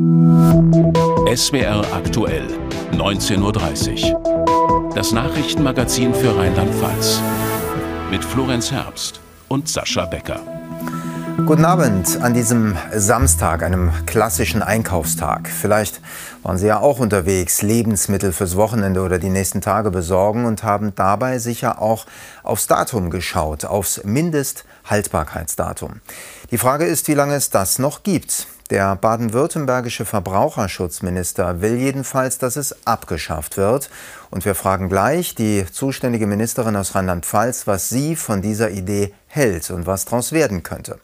SWR aktuell, 19.30 Uhr. Das Nachrichtenmagazin für Rheinland-Pfalz. Mit Florenz Herbst und Sascha Becker. Guten Abend an diesem Samstag, einem klassischen Einkaufstag. Vielleicht waren Sie ja auch unterwegs, Lebensmittel fürs Wochenende oder die nächsten Tage besorgen und haben dabei sicher auch aufs Datum geschaut, aufs Mindesthaltbarkeitsdatum. Die Frage ist, wie lange es das noch gibt. Der baden-württembergische Verbraucherschutzminister will jedenfalls, dass es abgeschafft wird. Und wir fragen gleich die zuständige Ministerin aus Rheinland-Pfalz, was sie von dieser Idee hält und was daraus werden könnte.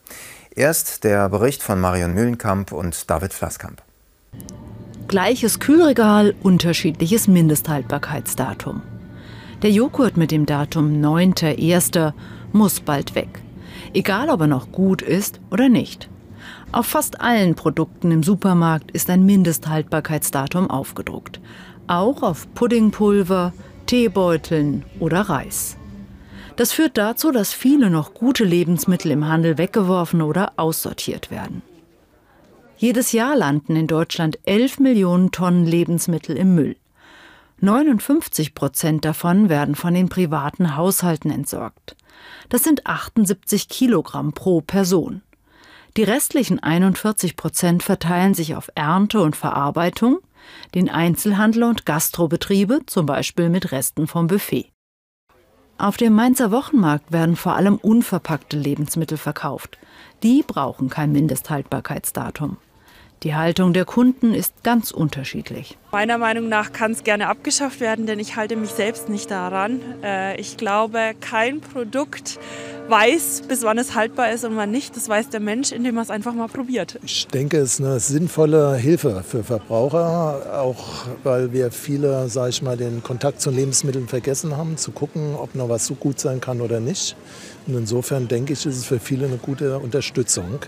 Erst der Bericht von Marion Mühlenkamp und David Flasskamp. Gleiches Kühlregal, unterschiedliches Mindesthaltbarkeitsdatum. Der Joghurt mit dem Datum 9.1. muss bald weg. Egal, ob er noch gut ist oder nicht. Auf fast allen Produkten im Supermarkt ist ein Mindesthaltbarkeitsdatum aufgedruckt. Auch auf Puddingpulver, Teebeuteln oder Reis. Das führt dazu, dass viele noch gute Lebensmittel im Handel weggeworfen oder aussortiert werden. Jedes Jahr landen in Deutschland 11 Millionen Tonnen Lebensmittel im Müll. 59 Prozent davon werden von den privaten Haushalten entsorgt. Das sind 78 Kilogramm pro Person. Die restlichen 41 Prozent verteilen sich auf Ernte und Verarbeitung, den Einzelhandel und Gastrobetriebe, zum Beispiel mit Resten vom Buffet. Auf dem Mainzer Wochenmarkt werden vor allem unverpackte Lebensmittel verkauft. Die brauchen kein Mindesthaltbarkeitsdatum. Die Haltung der Kunden ist ganz unterschiedlich. Meiner Meinung nach kann es gerne abgeschafft werden, denn ich halte mich selbst nicht daran. Äh, ich glaube, kein Produkt weiß, bis wann es haltbar ist und wann nicht. Das weiß der Mensch, indem er es einfach mal probiert. Ich denke, es ist eine sinnvolle Hilfe für Verbraucher, auch weil wir viele, sage ich mal, den Kontakt zu Lebensmitteln vergessen haben, zu gucken, ob noch was so gut sein kann oder nicht. Und insofern denke ich, ist es für viele eine gute Unterstützung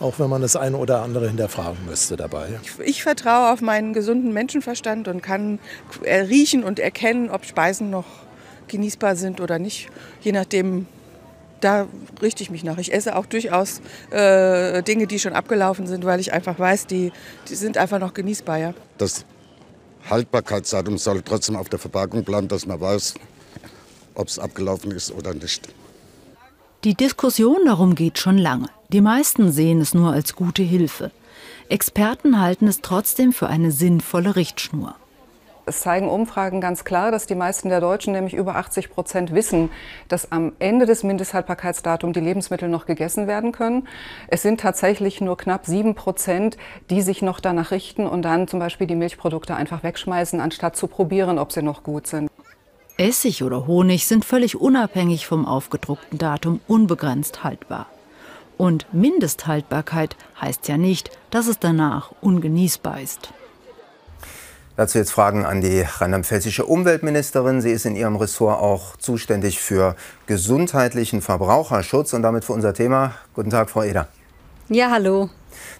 auch wenn man das eine oder andere hinterfragen müsste dabei. Ich, ich vertraue auf meinen gesunden Menschenverstand und kann riechen und erkennen, ob Speisen noch genießbar sind oder nicht, je nachdem, da richte ich mich nach. Ich esse auch durchaus äh, Dinge, die schon abgelaufen sind, weil ich einfach weiß, die, die sind einfach noch genießbar. Ja. Das Haltbarkeitsdatum soll trotzdem auf der Verpackung bleiben, dass man weiß, ob es abgelaufen ist oder nicht. Die Diskussion darum geht schon lange. Die meisten sehen es nur als gute Hilfe. Experten halten es trotzdem für eine sinnvolle Richtschnur. Es zeigen Umfragen ganz klar, dass die meisten der Deutschen, nämlich über 80 Prozent, wissen, dass am Ende des Mindesthaltbarkeitsdatums die Lebensmittel noch gegessen werden können. Es sind tatsächlich nur knapp sieben Prozent, die sich noch danach richten und dann zum Beispiel die Milchprodukte einfach wegschmeißen, anstatt zu probieren, ob sie noch gut sind. Essig oder Honig sind völlig unabhängig vom aufgedruckten Datum unbegrenzt haltbar. Und Mindesthaltbarkeit heißt ja nicht, dass es danach ungenießbar ist. Dazu jetzt Fragen an die rheinland-pfälzische Umweltministerin. Sie ist in ihrem Ressort auch zuständig für gesundheitlichen Verbraucherschutz und damit für unser Thema. Guten Tag, Frau Eder. Ja, hallo.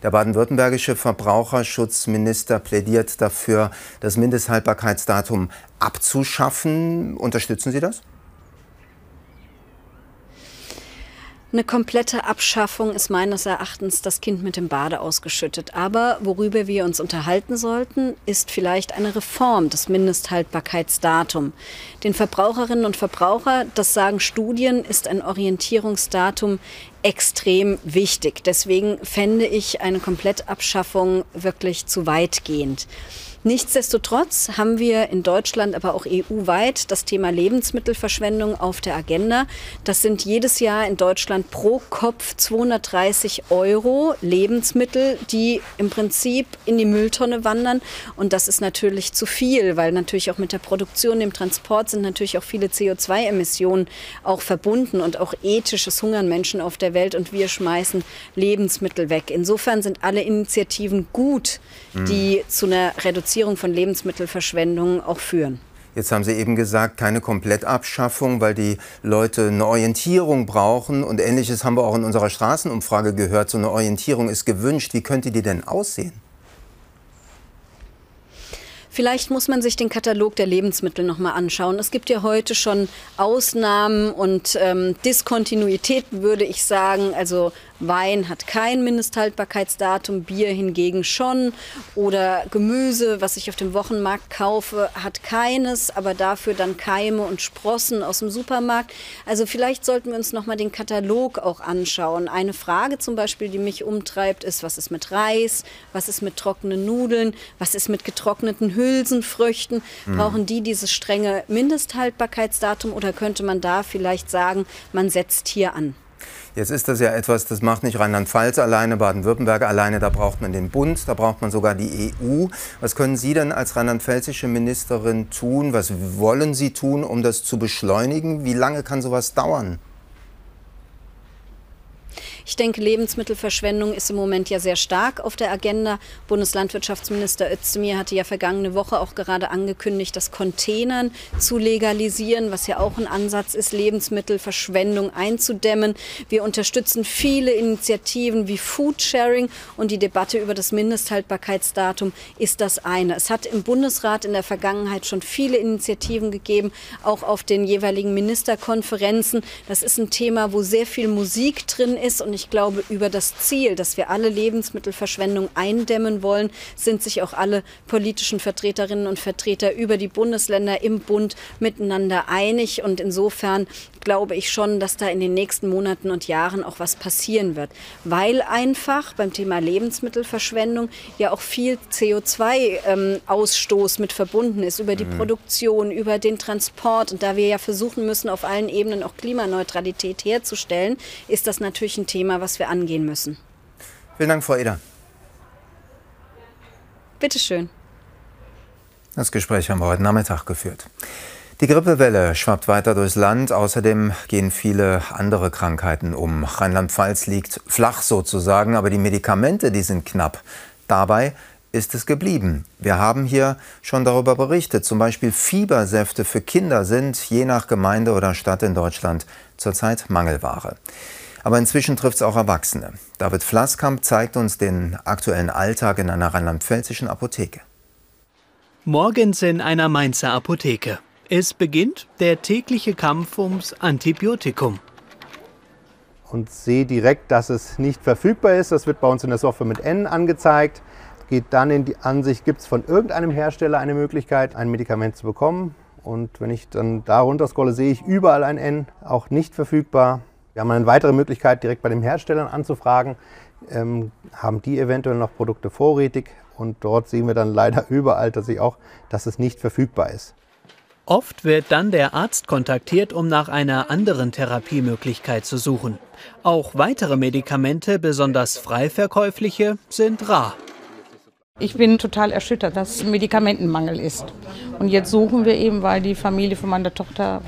Der baden-württembergische Verbraucherschutzminister plädiert dafür, das Mindesthaltbarkeitsdatum abzuschaffen. Unterstützen Sie das? Eine komplette Abschaffung ist meines Erachtens das Kind mit dem Bade ausgeschüttet. Aber worüber wir uns unterhalten sollten, ist vielleicht eine Reform des Mindesthaltbarkeitsdatums. Den Verbraucherinnen und Verbrauchern, das sagen Studien, ist ein Orientierungsdatum extrem wichtig. Deswegen fände ich eine Komplettabschaffung wirklich zu weitgehend. Nichtsdestotrotz haben wir in Deutschland, aber auch EU-weit das Thema Lebensmittelverschwendung auf der Agenda. Das sind jedes Jahr in Deutschland pro Kopf 230 Euro Lebensmittel, die im Prinzip in die Mülltonne wandern. Und das ist natürlich zu viel, weil natürlich auch mit der Produktion, dem Transport sind natürlich auch viele CO2-Emissionen auch verbunden und auch ethisches Hungern Menschen auf der Welt und wir schmeißen Lebensmittel weg. Insofern sind alle Initiativen gut, die mhm. zu einer Reduzierung Reduzierung von Lebensmittelverschwendung auch führen. Jetzt haben Sie eben gesagt, keine Komplettabschaffung, weil die Leute eine Orientierung brauchen. Und ähnliches haben wir auch in unserer Straßenumfrage gehört. So eine Orientierung ist gewünscht. Wie könnte die denn aussehen? Vielleicht muss man sich den Katalog der Lebensmittel noch mal anschauen. Es gibt ja heute schon Ausnahmen und ähm, Diskontinuitäten, würde ich sagen. Also Wein hat kein Mindesthaltbarkeitsdatum, Bier hingegen schon. Oder Gemüse, was ich auf dem Wochenmarkt kaufe, hat keines, aber dafür dann Keime und Sprossen aus dem Supermarkt. Also vielleicht sollten wir uns noch mal den Katalog auch anschauen. Eine Frage zum Beispiel, die mich umtreibt, ist, was ist mit Reis, was ist mit trockenen Nudeln, was ist mit getrockneten Hülsenfrüchten? Mhm. Brauchen die dieses strenge Mindesthaltbarkeitsdatum oder könnte man da vielleicht sagen, man setzt hier an? Jetzt ist das ja etwas, das macht nicht Rheinland-Pfalz alleine, Baden-Württemberg alleine, da braucht man den Bund, da braucht man sogar die EU. Was können Sie denn als rheinland-pfälzische Ministerin tun? Was wollen Sie tun, um das zu beschleunigen? Wie lange kann sowas dauern? Ich denke, Lebensmittelverschwendung ist im Moment ja sehr stark auf der Agenda. Bundeslandwirtschaftsminister Özdemir hatte ja vergangene Woche auch gerade angekündigt, das Containern zu legalisieren, was ja auch ein Ansatz ist, Lebensmittelverschwendung einzudämmen. Wir unterstützen viele Initiativen wie Foodsharing und die Debatte über das Mindesthaltbarkeitsdatum ist das eine. Es hat im Bundesrat in der Vergangenheit schon viele Initiativen gegeben, auch auf den jeweiligen Ministerkonferenzen. Das ist ein Thema, wo sehr viel Musik drin ist und ich glaube, über das Ziel, dass wir alle Lebensmittelverschwendung eindämmen wollen, sind sich auch alle politischen Vertreterinnen und Vertreter über die Bundesländer im Bund miteinander einig. Und insofern glaube ich schon, dass da in den nächsten Monaten und Jahren auch was passieren wird. Weil einfach beim Thema Lebensmittelverschwendung ja auch viel CO2-Ausstoß ähm, mit verbunden ist, über die mhm. Produktion, über den Transport. Und da wir ja versuchen müssen, auf allen Ebenen auch Klimaneutralität herzustellen, ist das natürlich ein Thema, was wir angehen müssen. Vielen Dank, Frau Eder. Bitte schön. Das Gespräch haben wir heute Nachmittag geführt. Die Grippewelle schwappt weiter durchs Land. Außerdem gehen viele andere Krankheiten um. Rheinland-Pfalz liegt flach sozusagen, aber die Medikamente, die sind knapp. Dabei ist es geblieben. Wir haben hier schon darüber berichtet. Zum Beispiel Fiebersäfte für Kinder sind je nach Gemeinde oder Stadt in Deutschland zurzeit Mangelware. Aber inzwischen trifft es auch Erwachsene. David Flasskamp zeigt uns den aktuellen Alltag in einer rheinland-pfälzischen Apotheke. Morgens in einer Mainzer Apotheke. Es beginnt der tägliche Kampf ums Antibiotikum. Und sehe direkt, dass es nicht verfügbar ist. Das wird bei uns in der Software mit N angezeigt. Geht dann in die Ansicht, gibt es von irgendeinem Hersteller eine Möglichkeit, ein Medikament zu bekommen. Und wenn ich dann da runter scrolle, sehe ich überall ein N, auch nicht verfügbar. Wir haben eine weitere Möglichkeit, direkt bei den Herstellern anzufragen. Ähm, haben die eventuell noch Produkte vorrätig? Und dort sehen wir dann leider überall dass, auch, dass es nicht verfügbar ist. Oft wird dann der Arzt kontaktiert, um nach einer anderen Therapiemöglichkeit zu suchen. Auch weitere Medikamente, besonders frei verkäufliche, sind rar. Ich bin total erschüttert, dass es Medikamentenmangel ist. Und jetzt suchen wir eben, weil die Familie von meiner Tochter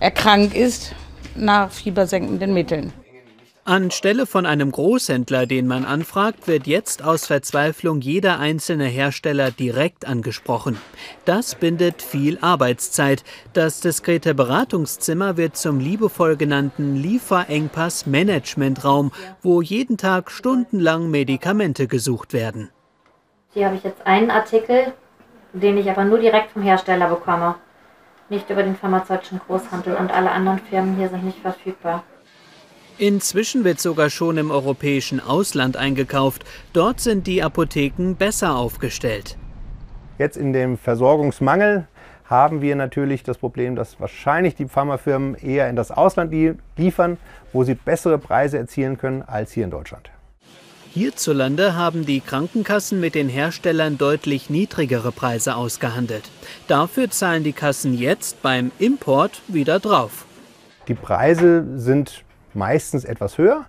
erkrankt ist, nach fiebersenkenden Mitteln. Anstelle von einem Großhändler, den man anfragt, wird jetzt aus Verzweiflung jeder einzelne Hersteller direkt angesprochen. Das bindet viel Arbeitszeit. Das diskrete Beratungszimmer wird zum liebevoll genannten Lieferengpass-Managementraum, wo jeden Tag stundenlang Medikamente gesucht werden. Hier habe ich jetzt einen Artikel, den ich aber nur direkt vom Hersteller bekomme nicht über den pharmazeutischen Großhandel und alle anderen Firmen hier sind nicht verfügbar. Inzwischen wird sogar schon im europäischen Ausland eingekauft. Dort sind die Apotheken besser aufgestellt. Jetzt in dem Versorgungsmangel haben wir natürlich das Problem, dass wahrscheinlich die Pharmafirmen eher in das Ausland liefern, wo sie bessere Preise erzielen können als hier in Deutschland. Hierzulande haben die Krankenkassen mit den Herstellern deutlich niedrigere Preise ausgehandelt. Dafür zahlen die Kassen jetzt beim Import wieder drauf. Die Preise sind meistens etwas höher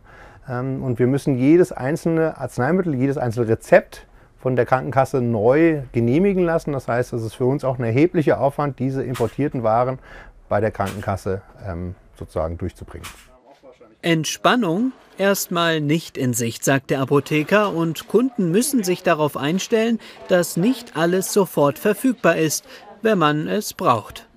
ähm, und wir müssen jedes einzelne Arzneimittel, jedes einzelne Rezept von der Krankenkasse neu genehmigen lassen. Das heißt, es ist für uns auch ein erheblicher Aufwand, diese importierten Waren bei der Krankenkasse ähm, sozusagen durchzubringen. Entspannung erstmal nicht in Sicht, sagt der Apotheker, und Kunden müssen sich darauf einstellen, dass nicht alles sofort verfügbar ist, wenn man es braucht.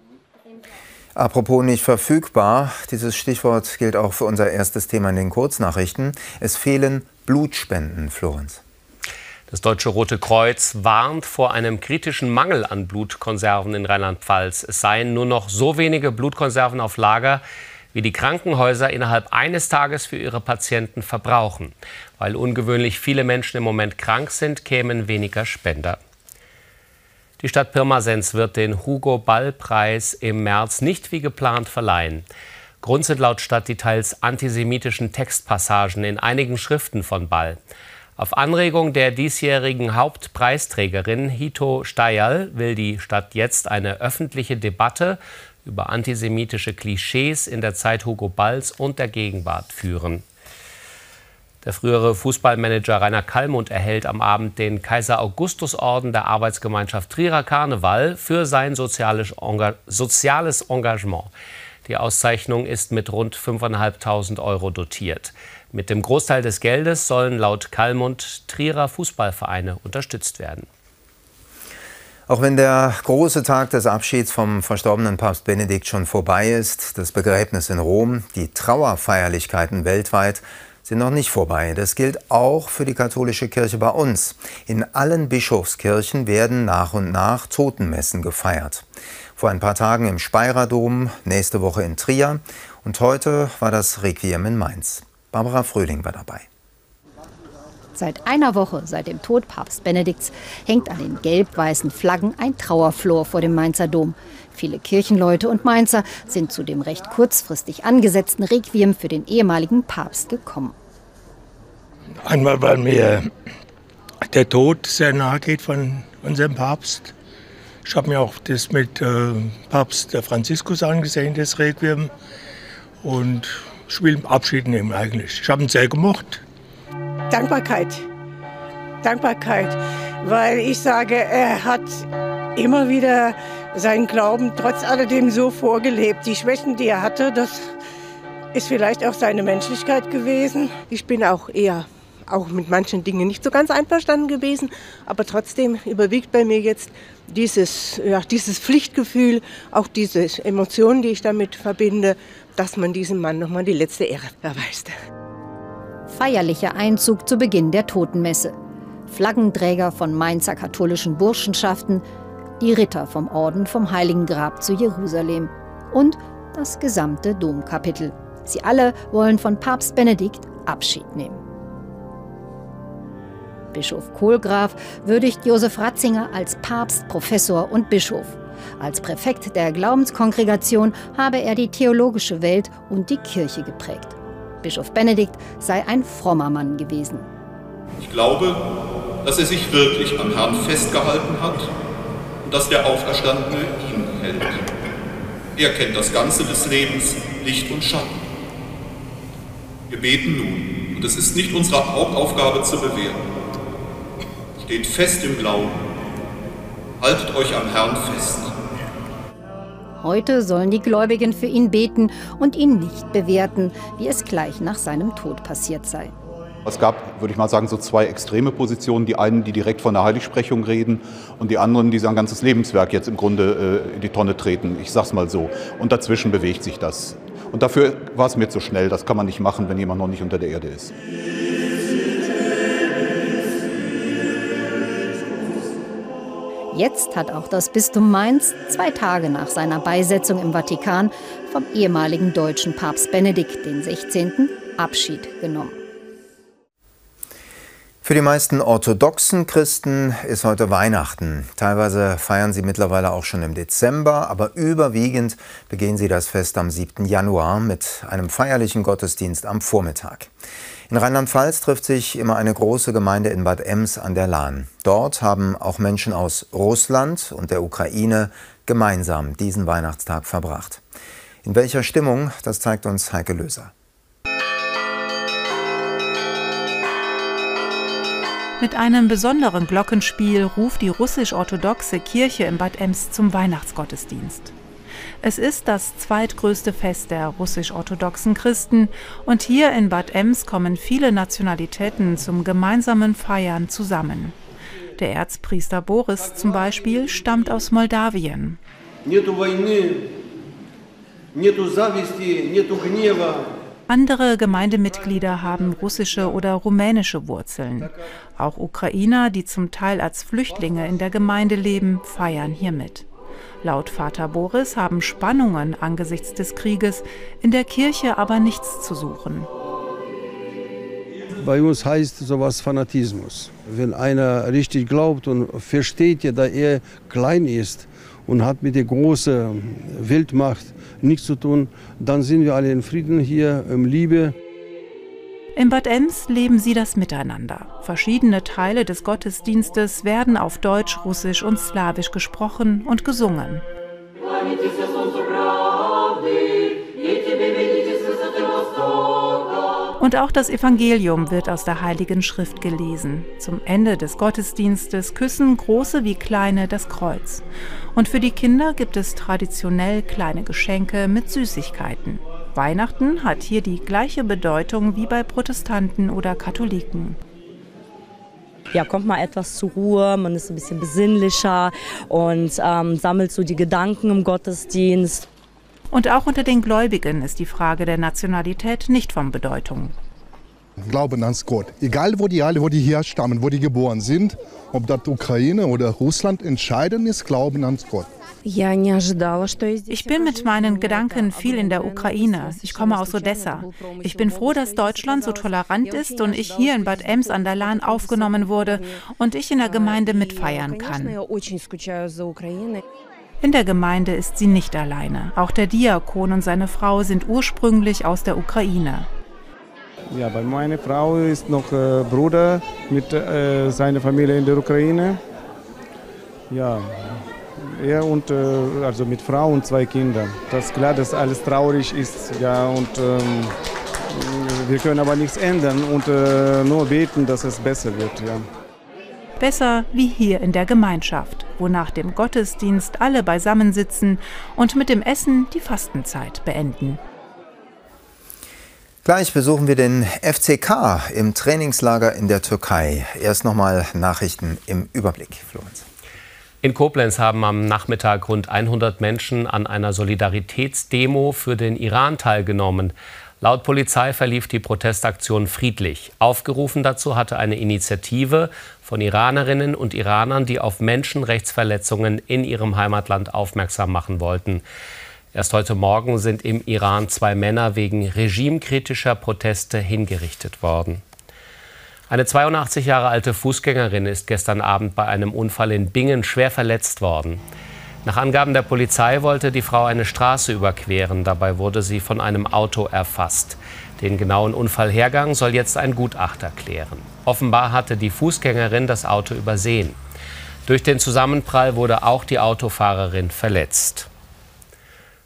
Apropos nicht verfügbar, dieses Stichwort gilt auch für unser erstes Thema in den Kurznachrichten. Es fehlen Blutspenden, Florenz. Das Deutsche Rote Kreuz warnt vor einem kritischen Mangel an Blutkonserven in Rheinland-Pfalz. Es seien nur noch so wenige Blutkonserven auf Lager, wie die Krankenhäuser innerhalb eines Tages für ihre Patienten verbrauchen. Weil ungewöhnlich viele Menschen im Moment krank sind, kämen weniger Spender. Die Stadt Pirmasens wird den Hugo-Ball-Preis im März nicht wie geplant verleihen. Grund sind laut Stadt die teils antisemitischen Textpassagen in einigen Schriften von Ball. Auf Anregung der diesjährigen Hauptpreisträgerin Hito Steyerl will die Stadt jetzt eine öffentliche Debatte über antisemitische Klischees in der Zeit Hugo Balls und der Gegenwart führen. Der frühere Fußballmanager Rainer Kallmund erhält am Abend den Kaiser Augustus Orden der Arbeitsgemeinschaft Trierer Karneval für sein soziales, Engagement. Die Auszeichnung ist mit rund 5.500 Euro dotiert. Mit dem Großteil des Geldes sollen laut Kallmund Trierer Fußballvereine unterstützt werden. Auch wenn der große Tag des Abschieds vom verstorbenen Papst Benedikt schon vorbei ist, das Begräbnis in Rom, die Trauerfeierlichkeiten weltweit sind noch nicht vorbei. Das gilt auch für die katholische Kirche bei uns. In allen Bischofskirchen werden nach und nach Totenmessen gefeiert. Vor ein paar Tagen im Speyerer Dom, nächste Woche in Trier und heute war das Requiem in Mainz. Barbara Fröhling war dabei. Seit einer Woche, seit dem Tod Papst Benedikts, hängt an den gelb-weißen Flaggen ein Trauerflor vor dem Mainzer Dom. Viele Kirchenleute und Mainzer sind zu dem recht kurzfristig angesetzten Requiem für den ehemaligen Papst gekommen. Einmal, weil mir der Tod sehr nahe geht von unserem Papst. Ich habe mir auch das mit äh, Papst Franziskus angesehen, das Requiem. Und ich will Abschied nehmen eigentlich. Ich habe ihn sehr gemocht. Dankbarkeit. Dankbarkeit, weil ich sage, er hat immer wieder seinen Glauben trotz alledem so vorgelebt. Die Schwächen, die er hatte, das ist vielleicht auch seine Menschlichkeit gewesen. Ich bin auch eher auch mit manchen Dingen nicht so ganz einverstanden gewesen, aber trotzdem überwiegt bei mir jetzt dieses, ja, dieses Pflichtgefühl, auch diese Emotionen, die ich damit verbinde, dass man diesem Mann nochmal die letzte Ehre erweist. Feierlicher Einzug zu Beginn der Totenmesse. Flaggenträger von Mainzer katholischen Burschenschaften, die Ritter vom Orden vom Heiligen Grab zu Jerusalem und das gesamte Domkapitel. Sie alle wollen von Papst Benedikt Abschied nehmen. Bischof Kohlgraf würdigt Josef Ratzinger als Papst, Professor und Bischof. Als Präfekt der Glaubenskongregation habe er die theologische Welt und die Kirche geprägt. Bischof Benedikt sei ein frommer Mann gewesen. Ich glaube, dass er sich wirklich am Herrn festgehalten hat dass der Auferstandene ihn hält. Er kennt das Ganze des Lebens, Licht und Schatten. Wir beten nun, und es ist nicht unsere Hauptaufgabe zu bewerten. Steht fest im Glauben, haltet euch am Herrn fest. Heute sollen die Gläubigen für ihn beten und ihn nicht bewerten, wie es gleich nach seinem Tod passiert sei. Es gab, würde ich mal sagen, so zwei extreme Positionen. Die einen, die direkt von der Heiligsprechung reden und die anderen, die sein ganzes Lebenswerk jetzt im Grunde äh, in die Tonne treten. Ich sag's mal so. Und dazwischen bewegt sich das. Und dafür war es mir zu schnell. Das kann man nicht machen, wenn jemand noch nicht unter der Erde ist. Jetzt hat auch das Bistum Mainz zwei Tage nach seiner Beisetzung im Vatikan vom ehemaligen deutschen Papst Benedikt XVI. Abschied genommen. Für die meisten orthodoxen Christen ist heute Weihnachten. Teilweise feiern sie mittlerweile auch schon im Dezember, aber überwiegend begehen sie das Fest am 7. Januar mit einem feierlichen Gottesdienst am Vormittag. In Rheinland-Pfalz trifft sich immer eine große Gemeinde in Bad Ems an der Lahn. Dort haben auch Menschen aus Russland und der Ukraine gemeinsam diesen Weihnachtstag verbracht. In welcher Stimmung, das zeigt uns Heike Löser. Mit einem besonderen Glockenspiel ruft die russisch-orthodoxe Kirche in Bad Ems zum Weihnachtsgottesdienst. Es ist das zweitgrößte Fest der russisch-orthodoxen Christen und hier in Bad Ems kommen viele Nationalitäten zum gemeinsamen Feiern zusammen. Der Erzpriester Boris zum Beispiel stammt aus Moldawien. Andere Gemeindemitglieder haben russische oder rumänische Wurzeln. Auch Ukrainer, die zum Teil als Flüchtlinge in der Gemeinde leben, feiern hier mit. Laut Vater Boris haben Spannungen angesichts des Krieges in der Kirche aber nichts zu suchen. Bei uns heißt sowas Fanatismus. Wenn einer richtig glaubt und versteht ja, da er klein ist und hat mit der großen Weltmacht nichts zu tun, dann sind wir alle in Frieden hier, in Liebe. In Bad Ems leben sie das Miteinander. Verschiedene Teile des Gottesdienstes werden auf Deutsch, Russisch und Slawisch gesprochen und gesungen. Und auch das Evangelium wird aus der Heiligen Schrift gelesen. Zum Ende des Gottesdienstes küssen große wie kleine das Kreuz. Und für die Kinder gibt es traditionell kleine Geschenke mit Süßigkeiten. Weihnachten hat hier die gleiche Bedeutung wie bei Protestanten oder Katholiken. Ja, kommt mal etwas zur Ruhe, man ist ein bisschen besinnlicher und ähm, sammelt so die Gedanken im Gottesdienst. Und auch unter den Gläubigen ist die Frage der Nationalität nicht von Bedeutung. Glauben an Gott. Egal wo die alle, wo die herstammen, wo die geboren sind, ob das Ukraine oder Russland, entscheidend ist Glauben an Gott. Ich bin mit meinen Gedanken viel in der Ukraine. Ich komme aus Odessa. Ich bin froh, dass Deutschland so tolerant ist und ich hier in Bad Ems an der Lahn aufgenommen wurde und ich in der Gemeinde mitfeiern kann. In der Gemeinde ist sie nicht alleine. Auch der Diakon und seine Frau sind ursprünglich aus der Ukraine. Ja, bei meiner Frau ist noch äh, Bruder mit äh, seiner Familie in der Ukraine. Ja, er und äh, also mit Frau und zwei Kindern. Das ist klar, dass alles traurig ist, ja und ähm, wir können aber nichts ändern und äh, nur beten, dass es besser wird, ja. Besser wie hier in der Gemeinschaft, wo nach dem Gottesdienst alle beisammensitzen und mit dem Essen die Fastenzeit beenden. Gleich besuchen wir den FCK im Trainingslager in der Türkei. Erst nochmal Nachrichten im Überblick, Florenz. In Koblenz haben am Nachmittag rund 100 Menschen an einer Solidaritätsdemo für den Iran teilgenommen. Laut Polizei verlief die Protestaktion friedlich. Aufgerufen dazu hatte eine Initiative von Iranerinnen und Iranern, die auf Menschenrechtsverletzungen in ihrem Heimatland aufmerksam machen wollten. Erst heute Morgen sind im Iran zwei Männer wegen regimekritischer Proteste hingerichtet worden. Eine 82 Jahre alte Fußgängerin ist gestern Abend bei einem Unfall in Bingen schwer verletzt worden. Nach Angaben der Polizei wollte die Frau eine Straße überqueren. Dabei wurde sie von einem Auto erfasst. Den genauen Unfallhergang soll jetzt ein Gutachter klären. Offenbar hatte die Fußgängerin das Auto übersehen. Durch den Zusammenprall wurde auch die Autofahrerin verletzt.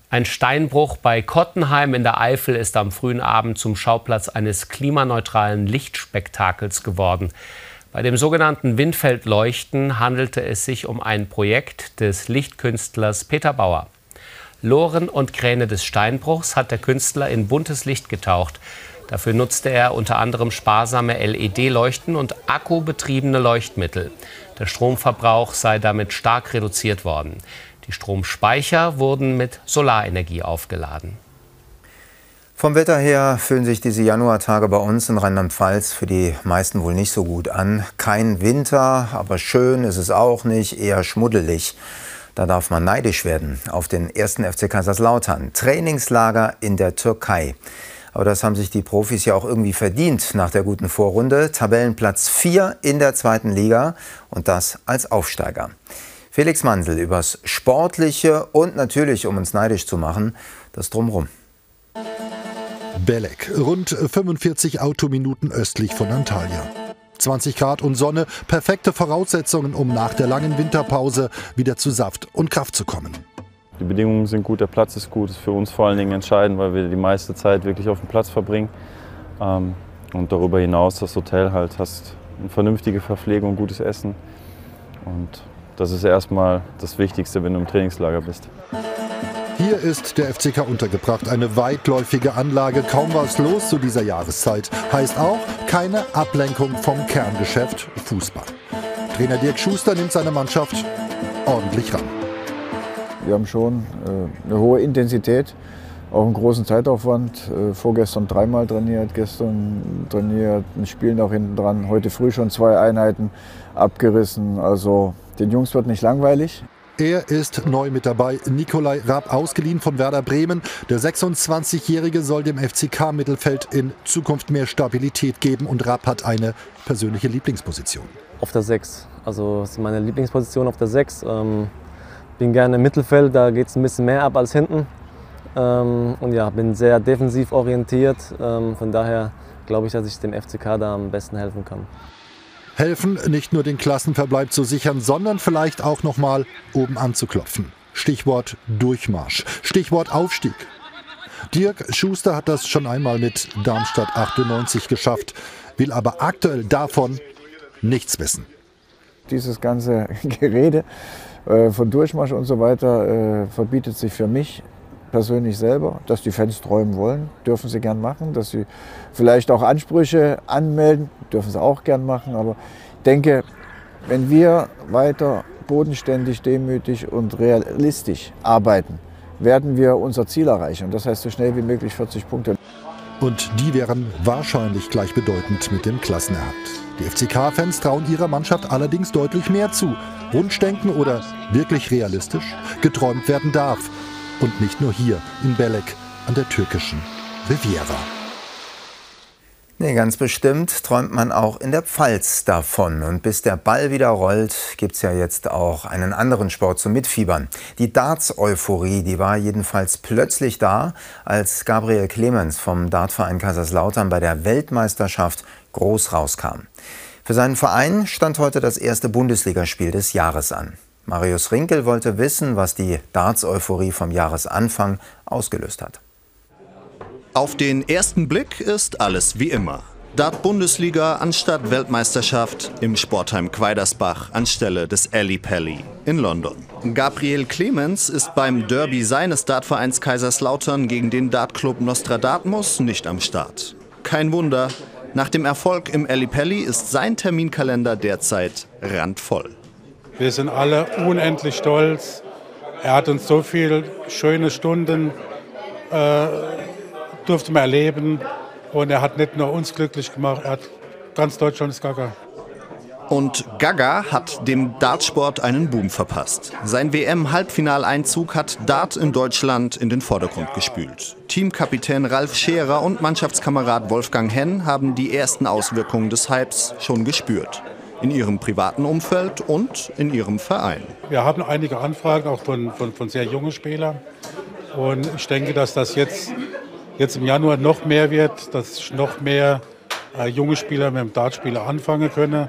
Ein Steinbruch bei Kottenheim in der Eifel ist am frühen Abend zum Schauplatz eines klimaneutralen Lichtspektakels geworden. Bei dem sogenannten Windfeldleuchten handelte es sich um ein Projekt des Lichtkünstlers Peter Bauer. Loren und Kräne des Steinbruchs hat der Künstler in buntes Licht getaucht. Dafür nutzte er unter anderem sparsame LED-Leuchten und akkubetriebene Leuchtmittel. Der Stromverbrauch sei damit stark reduziert worden. Die Stromspeicher wurden mit Solarenergie aufgeladen. Vom Wetter her fühlen sich diese Januartage bei uns in Rheinland-Pfalz für die meisten wohl nicht so gut an. Kein Winter, aber schön ist es auch nicht, eher schmuddelig. Da darf man neidisch werden auf den ersten FC Kaiserslautern. Trainingslager in der Türkei. Aber das haben sich die Profis ja auch irgendwie verdient nach der guten Vorrunde. Tabellenplatz 4 in der zweiten Liga und das als Aufsteiger. Felix Mansel übers Sportliche und natürlich, um uns neidisch zu machen, das Drumrum. Belek, rund 45 Autominuten östlich von Antalya. 20 Grad und Sonne, perfekte Voraussetzungen, um nach der langen Winterpause wieder zu Saft und Kraft zu kommen. Die Bedingungen sind gut, der Platz ist gut, ist für uns vor allen Dingen entscheidend, weil wir die meiste Zeit wirklich auf dem Platz verbringen. Ähm, und darüber hinaus das Hotel halt, hast eine vernünftige Verpflegung, gutes Essen. Und das ist erstmal das Wichtigste, wenn du im Trainingslager bist. Hier ist der FCK untergebracht. Eine weitläufige Anlage, kaum was los zu dieser Jahreszeit. Heißt auch keine Ablenkung vom Kerngeschäft Fußball. Trainer Dirk Schuster nimmt seine Mannschaft ordentlich ran. Wir haben schon äh, eine hohe Intensität, auch einen großen Zeitaufwand. Äh, vorgestern dreimal trainiert, gestern trainiert, ein Spiel noch hinten dran. Heute früh schon zwei Einheiten abgerissen. Also den Jungs wird nicht langweilig. Er ist neu mit dabei. Nikolai Raab, ausgeliehen von Werder Bremen. Der 26-Jährige soll dem FCK Mittelfeld in Zukunft mehr Stabilität geben. Und Raab hat eine persönliche Lieblingsposition. Auf der 6. Also das ist meine Lieblingsposition auf der 6. Ähm, bin gerne im Mittelfeld, da geht es ein bisschen mehr ab als hinten. Ähm, und ja, bin sehr defensiv orientiert. Ähm, von daher glaube ich, dass ich dem FCK da am besten helfen kann. Helfen, nicht nur den Klassenverbleib zu sichern, sondern vielleicht auch noch mal oben anzuklopfen. Stichwort Durchmarsch, Stichwort Aufstieg. Dirk Schuster hat das schon einmal mit Darmstadt 98 geschafft, will aber aktuell davon nichts wissen. Dieses ganze Gerede äh, von Durchmarsch und so weiter äh, verbietet sich für mich persönlich selber, dass die Fans träumen wollen, dürfen sie gern machen, dass sie vielleicht auch Ansprüche anmelden, dürfen sie auch gern machen, aber ich denke, wenn wir weiter bodenständig, demütig und realistisch arbeiten, werden wir unser Ziel erreichen. Und das heißt so schnell wie möglich 40 Punkte. Und die wären wahrscheinlich gleichbedeutend mit dem Klassenerhalt. Die FCK-Fans trauen ihrer Mannschaft allerdings deutlich mehr zu. Wunschdenken oder wirklich realistisch? Geträumt werden darf. Und nicht nur hier in Belek an der türkischen Riviera. Nee, ganz bestimmt träumt man auch in der Pfalz davon. Und bis der Ball wieder rollt, gibt es ja jetzt auch einen anderen Sport zum Mitfiebern. Die Darts-Euphorie, die war jedenfalls plötzlich da, als Gabriel Clemens vom Dartverein Kaiserslautern bei der Weltmeisterschaft groß rauskam. Für seinen Verein stand heute das erste Bundesligaspiel des Jahres an. Marius Rinkel wollte wissen, was die Darts-Euphorie vom Jahresanfang ausgelöst hat. Auf den ersten Blick ist alles wie immer. Dart-Bundesliga anstatt Weltmeisterschaft im Sportheim Quaidersbach anstelle des Ali Pelli in London. Gabriel Clemens ist beim Derby seines Dartvereins Kaiserslautern gegen den Dartclub Nostradamus nicht am Start. Kein Wunder, nach dem Erfolg im Ali Pelli ist sein Terminkalender derzeit randvoll. Wir sind alle unendlich stolz. Er hat uns so viele schöne Stunden äh, durfte man erleben. Und er hat nicht nur uns glücklich gemacht, er hat ganz Deutschland das Gaga. Und Gaga hat dem Dartsport einen Boom verpasst. Sein WM-Halbfinaleinzug hat Dart in Deutschland in den Vordergrund gespült. Teamkapitän Ralf Scherer und Mannschaftskamerad Wolfgang Henn haben die ersten Auswirkungen des Hypes schon gespürt in ihrem privaten Umfeld und in ihrem Verein. Wir haben einige Anfragen auch von, von, von sehr jungen Spielern. Und ich denke, dass das jetzt, jetzt im Januar noch mehr wird, dass noch mehr äh, junge Spieler mit dem Dartspieler anfangen können.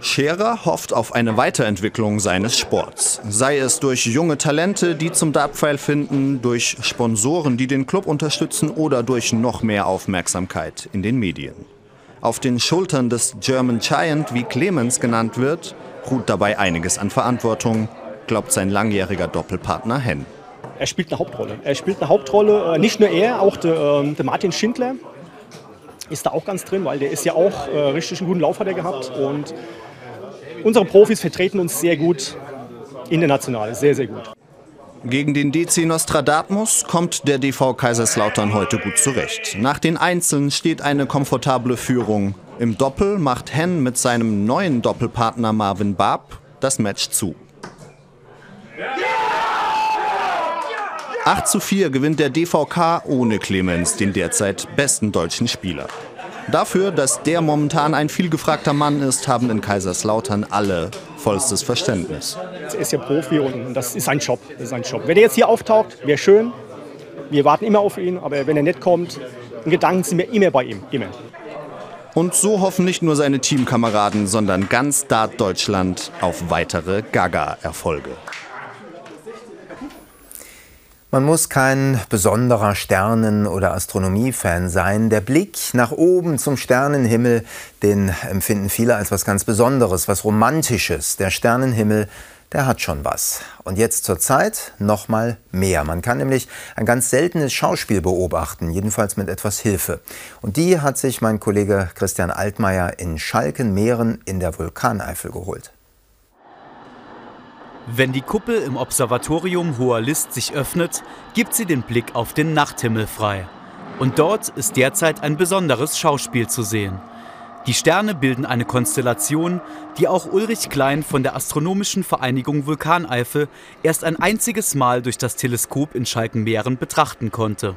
Scherer hofft auf eine Weiterentwicklung seines Sports. Sei es durch junge Talente, die zum Dartpfeil finden, durch Sponsoren, die den Club unterstützen oder durch noch mehr Aufmerksamkeit in den Medien. Auf den Schultern des German Giant, wie Clemens genannt wird, ruht dabei einiges an Verantwortung, glaubt sein langjähriger Doppelpartner Henn. Er spielt eine Hauptrolle. Er spielt eine Hauptrolle, äh, nicht nur er, auch der, ähm, der Martin Schindler ist da auch ganz drin, weil der ist ja auch äh, richtig einen guten Lauf hat er gehabt. Und unsere Profis vertreten uns sehr gut international, sehr, sehr gut. Gegen den DC Nostradamus kommt der DV Kaiserslautern heute gut zurecht. Nach den Einzeln steht eine komfortable Führung. Im Doppel macht Henn mit seinem neuen Doppelpartner Marvin Barb das Match zu. 8 zu 4 gewinnt der DVK ohne Clemens, den derzeit besten deutschen Spieler. Dafür, dass der momentan ein vielgefragter Mann ist, haben in Kaiserslautern alle vollstes Verständnis. Er ist ja Profi und das ist sein Job. Das ist sein Job. Wenn er jetzt hier auftaucht, wäre schön. Wir warten immer auf ihn, aber wenn er nicht kommt, in Gedanken sind wir immer bei ihm. Immer. Und so hoffen nicht nur seine Teamkameraden, sondern ganz Dart Deutschland auf weitere Gaga-Erfolge. Man muss kein besonderer Sternen- oder Astronomiefan sein. Der Blick nach oben zum Sternenhimmel, den empfinden viele als was ganz Besonderes, was Romantisches. Der Sternenhimmel, der hat schon was. Und jetzt zur Zeit noch mal mehr. Man kann nämlich ein ganz seltenes Schauspiel beobachten, jedenfalls mit etwas Hilfe. Und die hat sich mein Kollege Christian Altmaier in Schalkenmeeren in der Vulkaneifel geholt. Wenn die Kuppel im Observatorium Hoher List sich öffnet, gibt sie den Blick auf den Nachthimmel frei. Und dort ist derzeit ein besonderes Schauspiel zu sehen. Die Sterne bilden eine Konstellation, die auch Ulrich Klein von der Astronomischen Vereinigung Vulkaneifel erst ein einziges Mal durch das Teleskop in Schalkenmeeren betrachten konnte.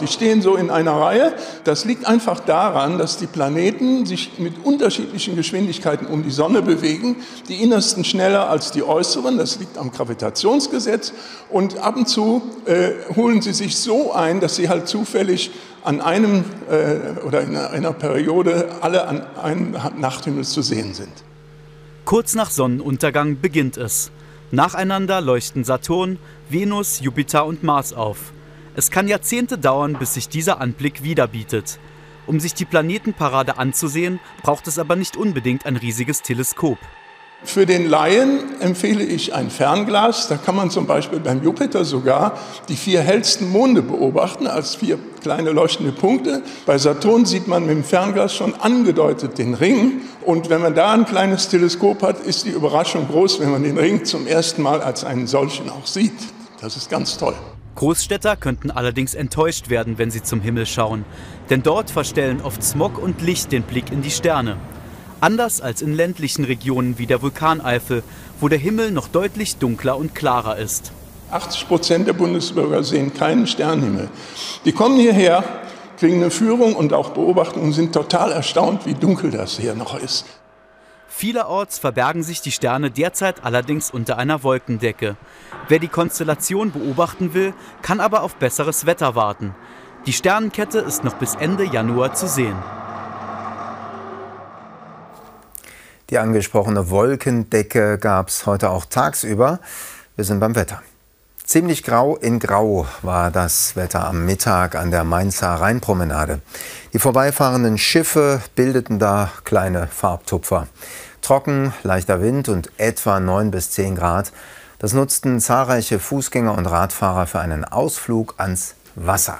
Die stehen so in einer Reihe. Das liegt einfach daran, dass die Planeten sich mit unterschiedlichen Geschwindigkeiten um die Sonne bewegen. Die innersten schneller als die äußeren. Das liegt am Gravitationsgesetz. Und ab und zu äh, holen sie sich so ein, dass sie halt zufällig an einem äh, oder in einer Periode alle an einem Nachthimmel zu sehen sind. Kurz nach Sonnenuntergang beginnt es. Nacheinander leuchten Saturn, Venus, Jupiter und Mars auf. Es kann Jahrzehnte dauern, bis sich dieser Anblick wiederbietet. Um sich die Planetenparade anzusehen, braucht es aber nicht unbedingt ein riesiges Teleskop. Für den Laien empfehle ich ein Fernglas. Da kann man zum Beispiel beim Jupiter sogar die vier hellsten Monde beobachten als vier kleine leuchtende Punkte. Bei Saturn sieht man mit dem Fernglas schon angedeutet den Ring. Und wenn man da ein kleines Teleskop hat, ist die Überraschung groß, wenn man den Ring zum ersten Mal als einen solchen auch sieht. Das ist ganz toll. Großstädter könnten allerdings enttäuscht werden, wenn sie zum Himmel schauen. Denn dort verstellen oft Smog und Licht den Blick in die Sterne. Anders als in ländlichen Regionen wie der Vulkaneifel, wo der Himmel noch deutlich dunkler und klarer ist. 80 Prozent der Bundesbürger sehen keinen Sternenhimmel. Die kommen hierher, kriegen eine Führung und auch beobachten und sind total erstaunt, wie dunkel das hier noch ist. Vielerorts verbergen sich die Sterne derzeit allerdings unter einer Wolkendecke. Wer die Konstellation beobachten will, kann aber auf besseres Wetter warten. Die Sternenkette ist noch bis Ende Januar zu sehen. Die angesprochene Wolkendecke gab es heute auch tagsüber. Wir sind beim Wetter. Ziemlich grau in grau war das Wetter am Mittag an der Mainzer Rheinpromenade. Die vorbeifahrenden Schiffe bildeten da kleine Farbtupfer. Trocken, leichter Wind und etwa 9 bis 10 Grad. Das nutzten zahlreiche Fußgänger und Radfahrer für einen Ausflug ans Wasser.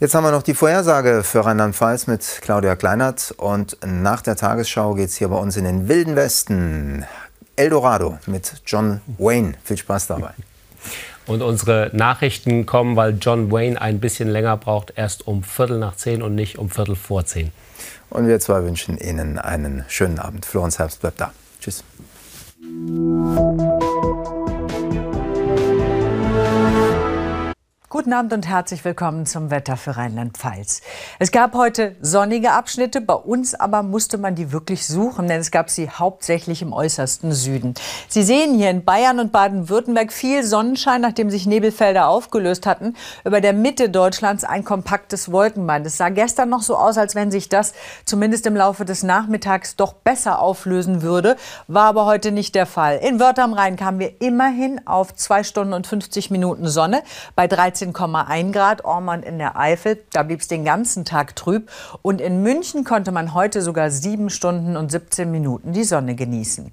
Jetzt haben wir noch die Vorhersage für Rheinland-Pfalz mit Claudia Kleinert. Und nach der Tagesschau geht es hier bei uns in den Wilden Westen. Eldorado mit John Wayne. Viel Spaß dabei. Und unsere Nachrichten kommen, weil John Wayne ein bisschen länger braucht, erst um Viertel nach zehn und nicht um Viertel vor zehn. Und wir zwei wünschen Ihnen einen schönen Abend. Florenz Herbst bleibt da. Tschüss. Guten Abend und herzlich willkommen zum Wetter für Rheinland-Pfalz. Es gab heute sonnige Abschnitte, bei uns aber musste man die wirklich suchen, denn es gab sie hauptsächlich im äußersten Süden. Sie sehen hier in Bayern und Baden-Württemberg viel Sonnenschein, nachdem sich Nebelfelder aufgelöst hatten. Über der Mitte Deutschlands ein kompaktes Wolkenband. Es sah gestern noch so aus, als wenn sich das zumindest im Laufe des Nachmittags doch besser auflösen würde, war aber heute nicht der Fall. In Wörth am Rhein kamen wir immerhin auf zwei Stunden und 50 Minuten Sonne bei 13 13,1 Grad, Ormond in der Eifel. Da blieb es den ganzen Tag trüb. Und in München konnte man heute sogar sieben Stunden und 17 Minuten die Sonne genießen.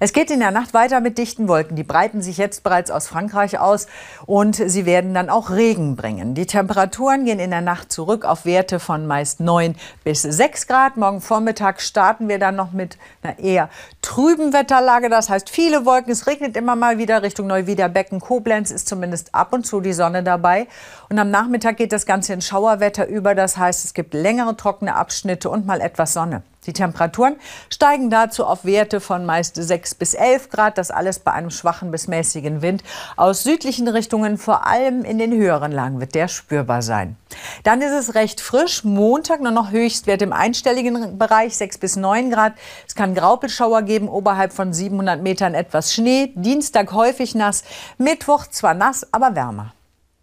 Es geht in der Nacht weiter mit dichten Wolken. Die breiten sich jetzt bereits aus Frankreich aus und sie werden dann auch Regen bringen. Die Temperaturen gehen in der Nacht zurück auf Werte von meist 9 bis 6 Grad. Morgen Vormittag starten wir dann noch mit einer eher trüben Wetterlage. Das heißt viele Wolken. Es regnet immer mal wieder Richtung Neuwiederbecken. Koblenz ist zumindest ab und zu die Sonne dabei. Und am Nachmittag geht das Ganze in Schauerwetter über. Das heißt, es gibt längere trockene Abschnitte und mal etwas Sonne. Die Temperaturen steigen dazu auf Werte von meist 6 bis 11 Grad, das alles bei einem schwachen bis mäßigen Wind. Aus südlichen Richtungen, vor allem in den höheren Lagen, wird der spürbar sein. Dann ist es recht frisch. Montag nur noch Höchstwert im einstelligen Bereich 6 bis 9 Grad. Es kann Graupelschauer geben, oberhalb von 700 Metern etwas Schnee. Dienstag häufig nass, Mittwoch zwar nass, aber wärmer.